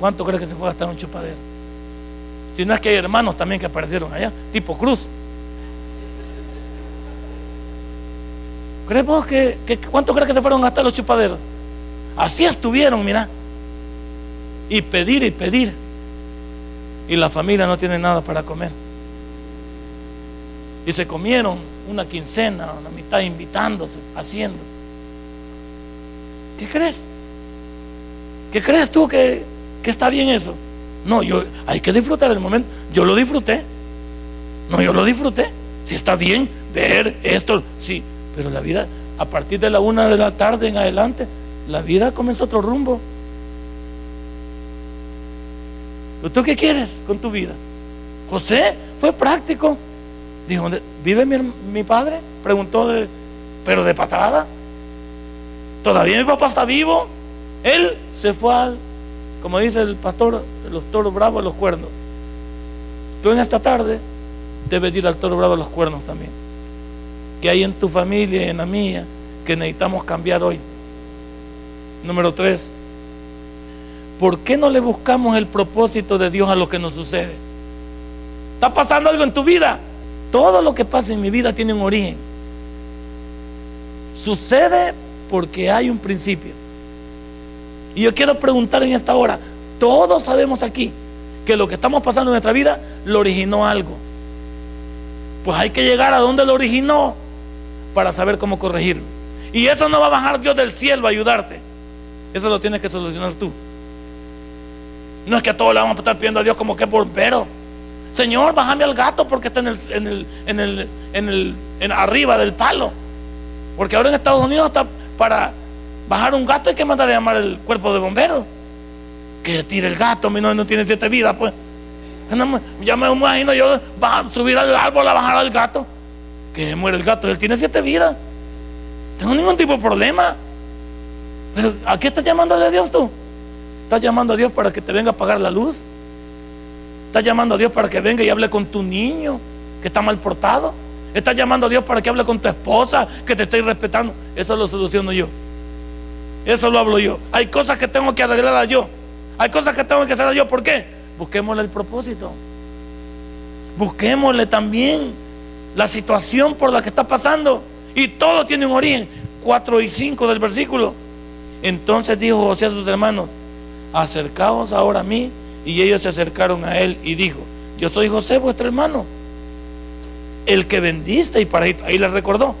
¿Cuánto crees que se fue a gastar un chupadero? Si no es que hay hermanos también que aparecieron allá, tipo Cruz. ¿Crees que, que, cuánto crees que se fueron a gastar los chupaderos? Así estuvieron, mira. Y pedir y pedir. Y la familia no tiene nada para comer. Y se comieron una quincena, una mitad invitándose, haciendo. ¿Qué crees? ¿Qué crees tú que, que está bien eso? No, yo hay que disfrutar el momento. Yo lo disfruté. No, yo lo disfruté. Si está bien ver esto, sí, pero la vida, a partir de la una de la tarde en adelante, la vida comenzó otro rumbo. ¿Tú qué quieres con tu vida? José fue práctico. Dijo, ¿vive mi, padre? Preguntó, de, pero de patada. ¿Todavía mi papá está vivo? Él se fue al, como dice el pastor, los toros bravos los cuernos. Tú en esta tarde debes ir al toro bravo los cuernos también que hay en tu familia y en la mía que necesitamos cambiar hoy. Número tres, ¿por qué no le buscamos el propósito de Dios a lo que nos sucede? ¿Está pasando algo en tu vida? Todo lo que pasa en mi vida tiene un origen. Sucede porque hay un principio. Y yo quiero preguntar en esta hora, todos sabemos aquí que lo que estamos pasando en nuestra vida lo originó algo. Pues hay que llegar a donde lo originó para saber cómo corregirlo. Y eso no va a bajar Dios del cielo a ayudarte. Eso lo tienes que solucionar tú. No es que a todos le vamos a estar pidiendo a Dios como que bombero. Señor, bájame al gato porque está en el, en el, en el, en el en arriba del palo. Porque ahora en Estados Unidos está para bajar un gato hay que mandar a llamar el cuerpo de bomberos. Que tire el gato, mi no, no tiene siete vidas, pues. Ya me imagino yo subir al árbol a bajar al gato. Que muere el gato, él tiene siete vidas. Tengo ningún tipo de problema. ¿a qué estás llamándole a Dios tú? ¿Estás llamando a Dios para que te venga a pagar la luz? ¿Estás llamando a Dios para que venga y hable con tu niño que está mal portado? ¿Estás llamando a Dios para que hable con tu esposa que te esté respetando? Eso lo soluciono yo. Eso lo hablo yo. Hay cosas que tengo que arreglar a yo. Hay cosas que tengo que hacer a yo. ¿Por qué? Busquémosle el propósito. Busquémosle también la situación por la que está pasando. Y todo tiene un origen. 4 y 5 del versículo. Entonces dijo José a sus hermanos, acercaos ahora a mí. Y ellos se acercaron a él y dijo, yo soy José, vuestro hermano, el que vendiste. Y para ahí, ahí le recordó.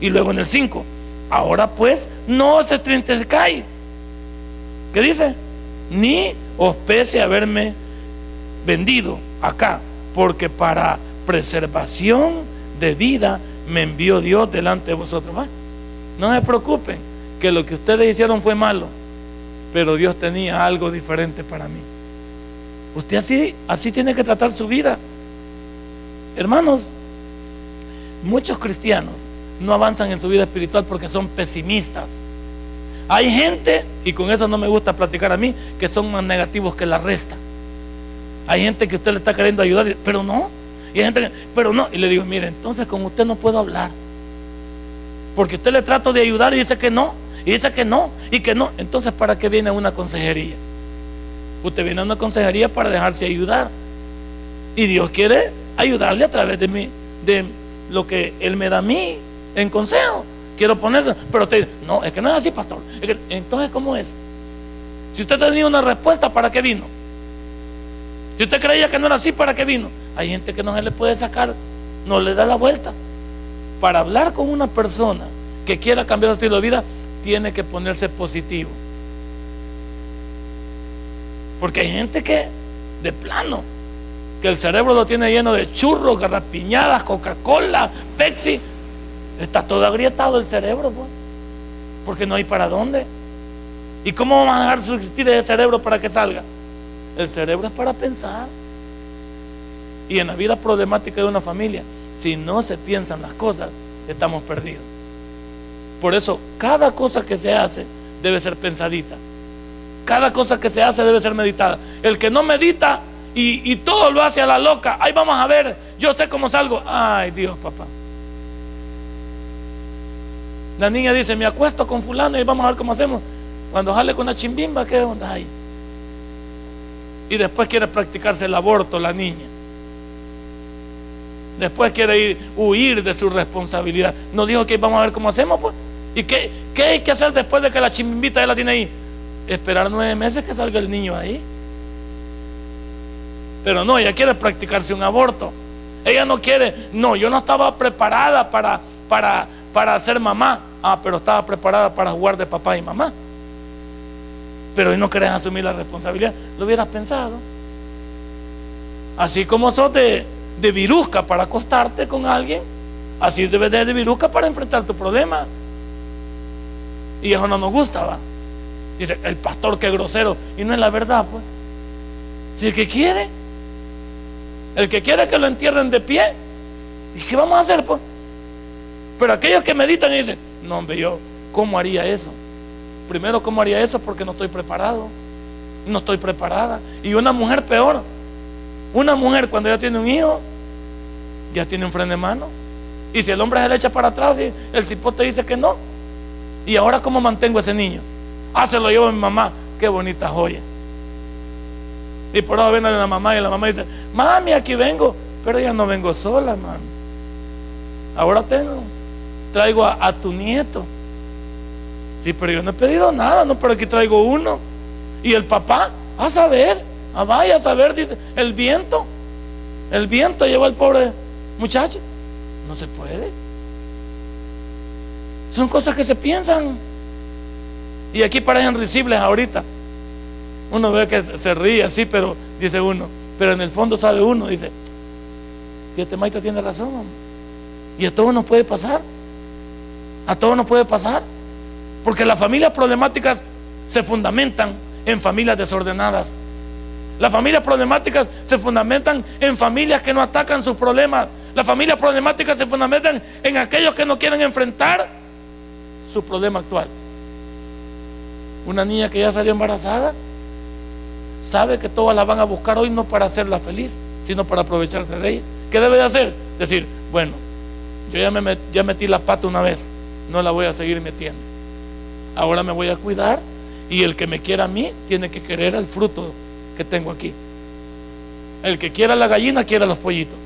Y luego en el 5, ahora pues no os entristezcáis. ¿Qué dice? Ni os pese haberme vendido acá, porque para preservación de vida me envió Dios delante de vosotros. No se preocupen, que lo que ustedes hicieron fue malo, pero Dios tenía algo diferente para mí. Usted así, así tiene que tratar su vida. Hermanos, muchos cristianos no avanzan en su vida espiritual porque son pesimistas. Hay gente, y con eso no me gusta platicar a mí, que son más negativos que la resta. Hay gente que usted le está queriendo ayudar, pero no. Y gente pero no. Y le digo, mire, entonces con usted no puedo hablar. Porque usted le trato de ayudar y dice que no. Y dice que no. Y que no. Entonces, ¿para qué viene una consejería? Usted viene a una consejería para dejarse ayudar. Y Dios quiere ayudarle a través de mí, de lo que Él me da a mí en consejo. Quiero ponerse, pero usted, no, es que no es así, pastor. entonces, ¿cómo es? Si usted tenía una respuesta, ¿para qué vino? Si usted creía que no era así, ¿para qué vino? Hay gente que no se le puede sacar, no le da la vuelta. Para hablar con una persona que quiera cambiar su estilo de vida, tiene que ponerse positivo. Porque hay gente que, de plano, que el cerebro lo tiene lleno de churros, garrapiñadas, Coca-Cola, Pepsi. Está todo agrietado el cerebro, pues. Porque no hay para dónde. ¿Y cómo vamos a dejar subsistir ese cerebro para que salga? El cerebro es para pensar. Y en la vida problemática de una familia, si no se piensan las cosas, estamos perdidos. Por eso, cada cosa que se hace debe ser pensadita. Cada cosa que se hace debe ser meditada. El que no medita y, todo lo hace a la loca, ahí vamos a ver, yo sé cómo salgo. Ay, Dios, papá. La niña dice, me acuesto con fulano y vamos a ver cómo hacemos. Cuando jale con la chimbimba, ¿qué onda hay? Y después quiere practicarse el aborto la niña. Después quiere ir, huir de su responsabilidad. No dijo que vamos a ver cómo hacemos, pues. ¿Y qué, qué hay que hacer después de que la chimbimbita ya la tiene ahí? Esperar nueve meses que salga el niño ahí. Pero no, ella quiere practicarse un aborto. Ella no quiere, no, yo no estaba preparada para, para, para ser mamá. Ah, pero estaba preparada para jugar de papá y mamá pero no querés asumir la responsabilidad, lo hubieras pensado. Así como sos de, de virusca para acostarte con alguien, así debes de, de virusca para enfrentar tu problema. Y eso no nos gusta, va. Dice, el pastor que grosero. Y no es la verdad, pues. Si el que quiere, el que quiere que lo entierren de pie, ¿y qué vamos a hacer, pues? Pero aquellos que meditan y dicen, no, hombre, yo, ¿cómo haría eso? Primero, ¿cómo haría eso? Porque no estoy preparado. No estoy preparada. Y una mujer peor. Una mujer cuando ya tiene un hijo, ya tiene un freno de mano. Y si el hombre se le echa para atrás el cipote dice que no. ¿Y ahora cómo mantengo a ese niño? Ah, se lo llevo a mi mamá. Qué bonita joya. Y por ahora viene la mamá y la mamá dice, mami, aquí vengo. Pero ya no vengo sola, mami. ahora tengo, traigo a, tu nieto. Sí, pero yo no he pedido nada, no, pero aquí traigo uno. Y el papá, a saber, a vaya a saber, dice, el viento, el viento lleva al pobre muchacho. No se puede. Son cosas que se piensan. Y aquí parecen risibles ahorita. Uno ve que se ríe así, pero dice uno, pero en el fondo sabe uno, dice, que este maestro tiene razón. Y a todos nos puede pasar. A todos nos puede pasar. Porque las familias problemáticas se fundamentan en familias desordenadas. Las familias problemáticas se fundamentan en familias que no atacan sus problemas. Las familias problemáticas se fundamentan en aquellos que no quieren enfrentar su problema actual. Una niña que ya salió embarazada sabe que todas la van a buscar hoy no para hacerla feliz, sino para aprovecharse de ella. ¿Qué debe de hacer? Decir, bueno, yo ya, me ya metí la pata una vez, no la voy a seguir metiendo. Ahora me voy a cuidar y el que me quiera a mí tiene que querer el fruto que tengo aquí. El que quiera la gallina quiera los pollitos.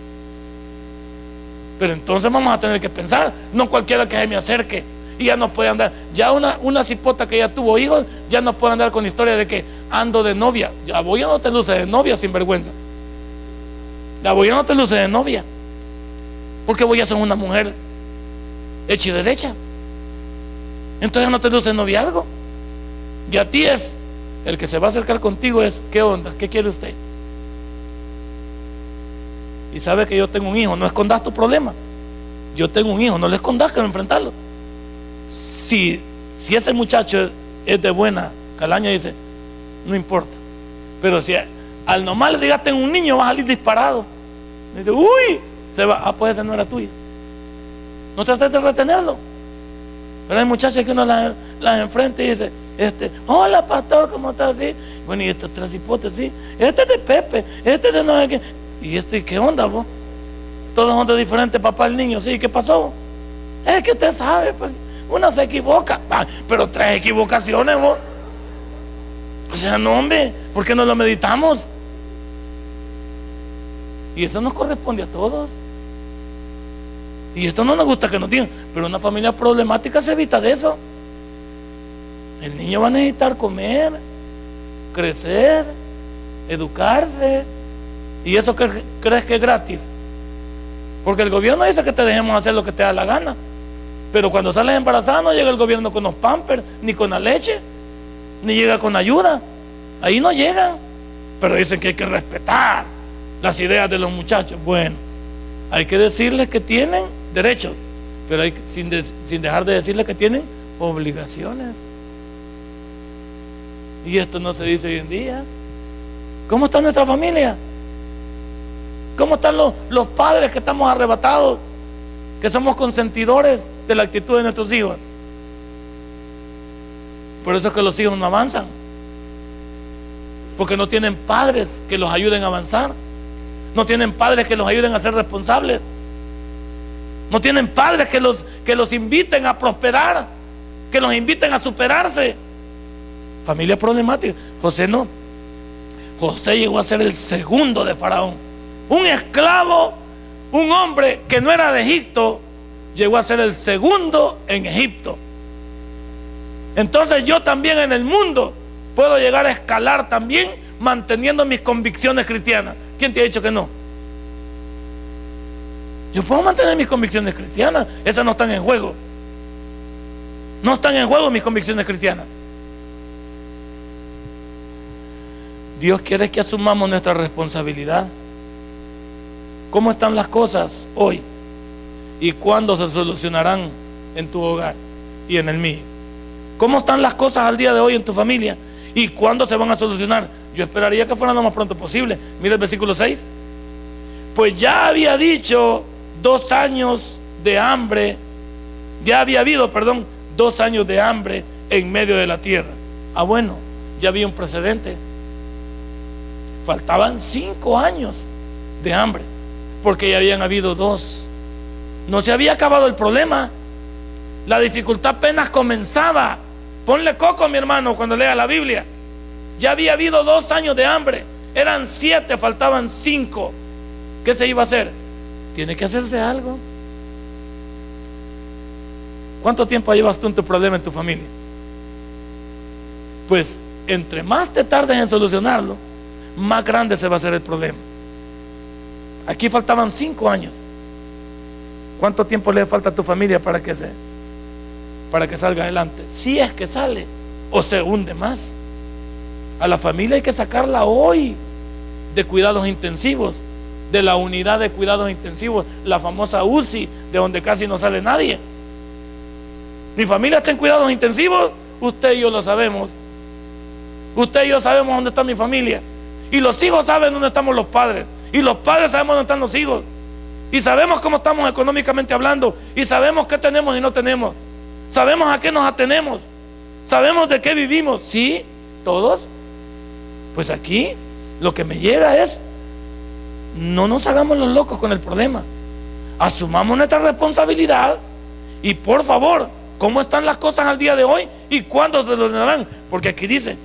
Pero entonces vamos a tener que pensar, no cualquiera que se me acerque y ya no puede andar. Ya una, una cipota que ya tuvo hijos, ya no puede andar con historia de que ando de novia. Ya voy no te luce de novia sin vergüenza. La voy a no te luce de novia. Porque voy a ser una mujer hecha y derecha. Entonces no te luce noviazgo. Y a ti es, el que se va a acercar contigo es, ¿qué onda? ¿Qué quiere usted? Y sabe que yo tengo un hijo, no escondas tu problema. Yo tengo un hijo, no le escondas que enfrentarlo si, si ese muchacho es de buena calaña, dice, no importa. Pero si al nomás le digas tengo un niño, va a salir disparado. dice, uy, se va, ah, pues no era tuyo. No trates de retenerlo. Pero hay muchachas que uno las, enfrenta y dice, este, hola pastor, ¿cómo estás? así? Bueno, y estos tres hipotes, sí. Este es de Pepe, este es de no sé qué. ¿Y este qué onda, vos? Todos son de diferente papá el niño, sí, ¿qué pasó? Es que usted sabe, pues. Se equivoca, ah, pero tres equivocaciones, vos. O sea, no, hombre, ¿por qué no lo meditamos? Y eso nos corresponde a todos. Y esto no nos gusta que nos digan, pero una familia problemática se evita de eso. El niño va a necesitar comer, crecer, educarse. ¿Y eso crees que es gratis? Porque el gobierno dice que te dejemos hacer lo que te da la gana. Pero cuando sales embarazada no llega el gobierno con los pampers, ni con la leche, ni llega con ayuda. Ahí no llegan. Pero dicen que hay que respetar las ideas de los muchachos. Bueno, hay que decirles que tienen derechos, pero hay, sin, sin dejar de decirles que tienen obligaciones. Y esto no se dice hoy en día. ¿Cómo está nuestra familia? ¿Cómo están los, padres que estamos arrebatados? que somos consentidores de la actitud de nuestros hijos. Por eso es que los hijos no avanzan. Porque no tienen padres que los ayuden a avanzar. No tienen padres que los ayuden a ser responsables. No tienen padres que los inviten a prosperar. Que los inviten a superarse. Familia problemática. José no. José llegó a ser el segundo de Faraón. Un esclavo un hombre que no era de Egipto llegó a ser el segundo en Egipto. Entonces yo también en el mundo puedo llegar a escalar también manteniendo mis convicciones cristianas. ¿Quién te ha dicho que no? Yo puedo mantener mis convicciones cristianas. Esas no están en juego. No están en juego mis convicciones cristianas. Dios quiere que asumamos nuestra responsabilidad. ¿Cómo están las cosas hoy? ¿Y cuándo se solucionarán en tu hogar y en el mío? ¿Cómo están las cosas al día de hoy en tu familia? ¿Y cuándo se van a solucionar? Yo esperaría que fueran lo más pronto posible. Mira el versículo 6. Pues ya había dicho dos años de hambre, ya había habido, perdón, dos años de hambre en medio de la tierra. Ah, bueno, ya había un precedente. Faltaban cinco años de hambre porque ya habían habido dos. No se había acabado el problema. La dificultad apenas comenzaba. Ponle coco, mi hermano, cuando lea la Biblia. Ya había habido dos años de hambre. Eran siete, faltaban cinco. ¿Qué se iba a hacer? Tiene que hacerse algo. ¿Cuánto tiempo llevas tú en tu problema en tu familia? Pues entre más te tardes en solucionarlo, más grande se va a hacer el problema. Aquí faltaban cinco años. ¿Cuánto tiempo le falta a tu familia para que se para que salga adelante? Si es que sale o se hunde más. A la familia hay que sacarla hoy de cuidados intensivos, de la unidad de cuidados intensivos, la famosa UCI, de donde casi no sale nadie. Mi familia está en cuidados intensivos, usted y yo lo sabemos. Usted y yo sabemos dónde está mi familia. Y los hijos saben dónde estamos los padres. Y los padres sabemos dónde están los hijos. Y sabemos cómo estamos económicamente hablando. Y sabemos qué tenemos y no tenemos. Sabemos a qué nos atenemos. Sabemos de qué vivimos. Sí, todos. Pues aquí lo que me llega es, no nos hagamos los locos con el problema. Asumamos nuestra responsabilidad y por favor, ¿cómo están las cosas al día de hoy y cuándo se lo darán? Porque aquí dice,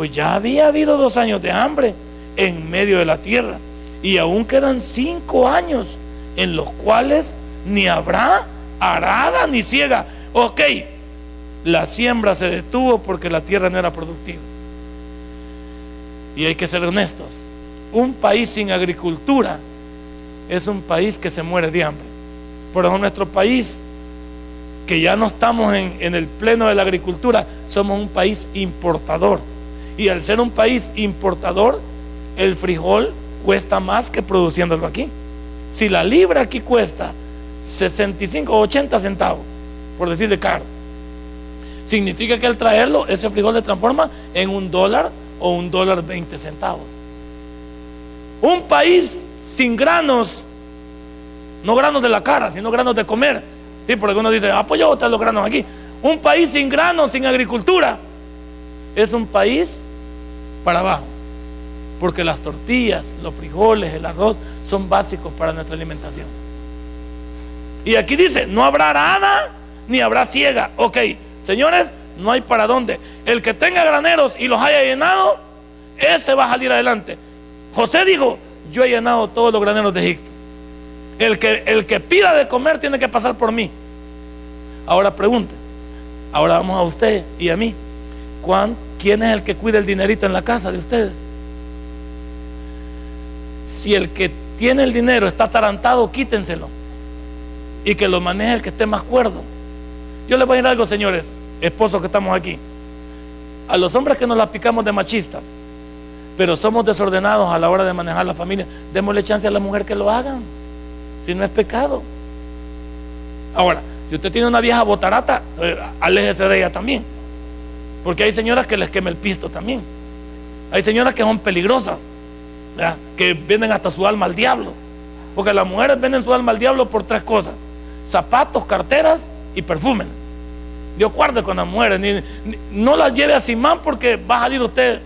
pues ya había habido dos años de hambre en medio de la tierra y aún quedan cinco años en los cuales ni habrá arada ni ciega. Ok, la siembra se detuvo porque la tierra no era productiva. Y hay que ser honestos. Un país sin agricultura es un país que se muere de hambre. Por eso nuestro país, que ya no estamos en, en el pleno de la agricultura, somos un país importador. Y al ser un país importador, el frijol cuesta más que produciéndolo aquí. Si la libra aquí cuesta 65 o 80 centavos, por decirle caro, significa que al traerlo, ese frijol se transforma en un dólar o un dólar 20 centavos. Un país sin granos, no granos de la cara, sino granos de comer. Sí, porque uno dice, ah, pues yo los granos aquí. Un país sin granos, sin agricultura, es un país para abajo. Porque las tortillas, los frijoles, el arroz son básicos para nuestra alimentación. Y aquí dice, no habrá arada ni habrá ciega. Ok, señores, no hay para dónde. El que tenga graneros y los haya llenado, ese va a salir adelante. José dijo, yo he llenado todos los graneros de Egipto. El que, el que pida de comer tiene que pasar por mí. Ahora pregunte, ahora vamos a usted y a mí. ¿Quién es el que cuida el dinerito en la casa de ustedes? Si el que tiene el dinero está atarantado, quítenselo. Y que lo maneje el que esté más cuerdo. Yo les voy a decir algo, señores esposos que estamos aquí, a los hombres que nos la picamos de machistas, pero somos desordenados a la hora de manejar la familia, démosle chance a la mujer que lo hagan, si no es pecado. Ahora, si usted tiene una vieja botarata, eh, aléjese de ella también, porque hay señoras que les quema el pisto también. Hay señoras que son peligrosas, que venden hasta su alma al diablo, porque las mujeres venden su alma al diablo por tres cosas: zapatos, carteras y perfumes. Dios guarde con las mujeres. no las lleve a Simán porque va a salir usted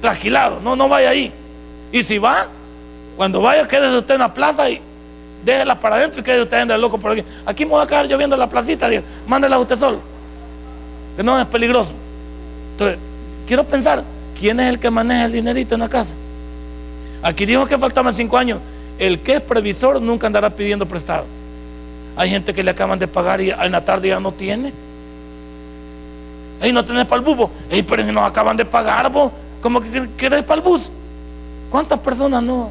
trasquilado. No, no vaya ahí. Y si va, cuando vaya, quédese usted en la plaza y déjela para adentro y quédese usted en el loco por aquí. Aquí me voy a quedar yo viendo la placita. Mándela a usted solo. Que no es peligroso. Entonces, quiero pensar, ¿quién es el que maneja el dinerito en la casa? Aquí dijo que faltaban cinco años. El que es previsor nunca andará pidiendo prestado. Hay gente que le acaban de pagar y en la tarde ya no tiene. Ey, no tenés para el bus. Ey, pero nos acaban de pagar, vos. ¿Cómo que querés para el bus? ¿Cuántas personas no?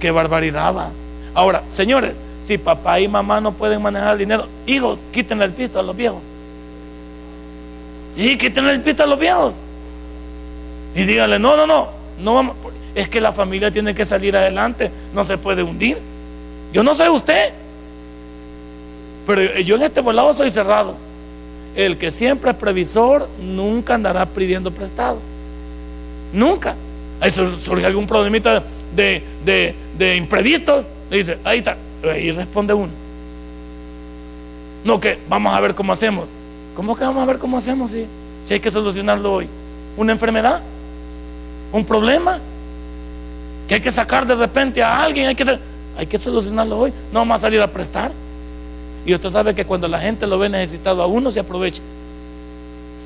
Qué barbaridad va. Ahora, señores, si papá y mamá no pueden manejar el dinero, hijos, quítenle el pisto a los viejos. Y quítenle el pisto a los viejos. Y díganle, no, no, no, no vamos. Es que la familia tiene que salir adelante, no se puede hundir. Yo no sé usted, pero yo en este volado soy cerrado. El que siempre es previsor nunca andará pidiendo prestado. Nunca. Ahí surge algún problemita de, de, imprevistos. Le dice, ahí está. Y responde uno. No, que vamos a ver cómo hacemos. ¿Cómo que vamos a ver cómo hacemos si, si hay que solucionarlo hoy? ¿Una enfermedad? ¿Un problema? ¿Que hay que sacar de repente a alguien? Hay que hay que solucionarlo hoy. No vamos a salir a prestar. Y usted sabe que cuando la gente lo ve necesitado a uno, se aprovecha.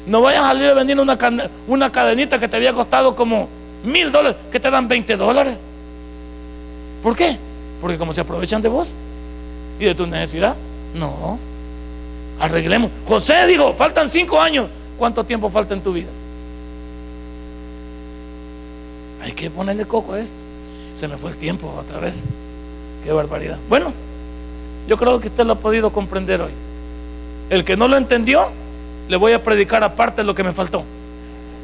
No vayas a salir a vender una, una cadenita que te había costado como mil dólares, que te dan 20 dólares. ¿Por qué? Porque como se aprovechan de vos y de tu necesidad. No. Arreglemos. José dijo, faltan cinco años. ¿Cuánto tiempo falta en tu vida? Hay que ponerle coco a esto. Se me fue el tiempo otra vez. Qué barbaridad. Bueno, yo creo que usted lo ha podido comprender hoy. El que no lo entendió, le voy a predicar aparte lo que me faltó.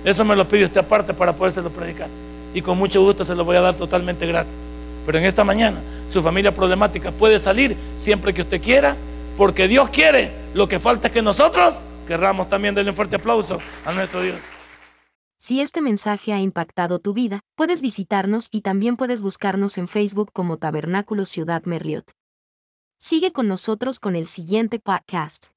Eso me lo pide usted aparte para podérselo predicar. Y con mucho gusto se lo voy a dar totalmente gratis. Pero en esta mañana, su familia problemática puede salir siempre que usted quiera, porque Dios quiere. Lo que falta es que nosotros querramos también darle un fuerte aplauso a nuestro Dios. Si este mensaje ha impactado tu vida, puedes visitarnos y también puedes buscarnos en Facebook como Tabernáculo Ciudad Merliot. Sigue con nosotros con el siguiente podcast.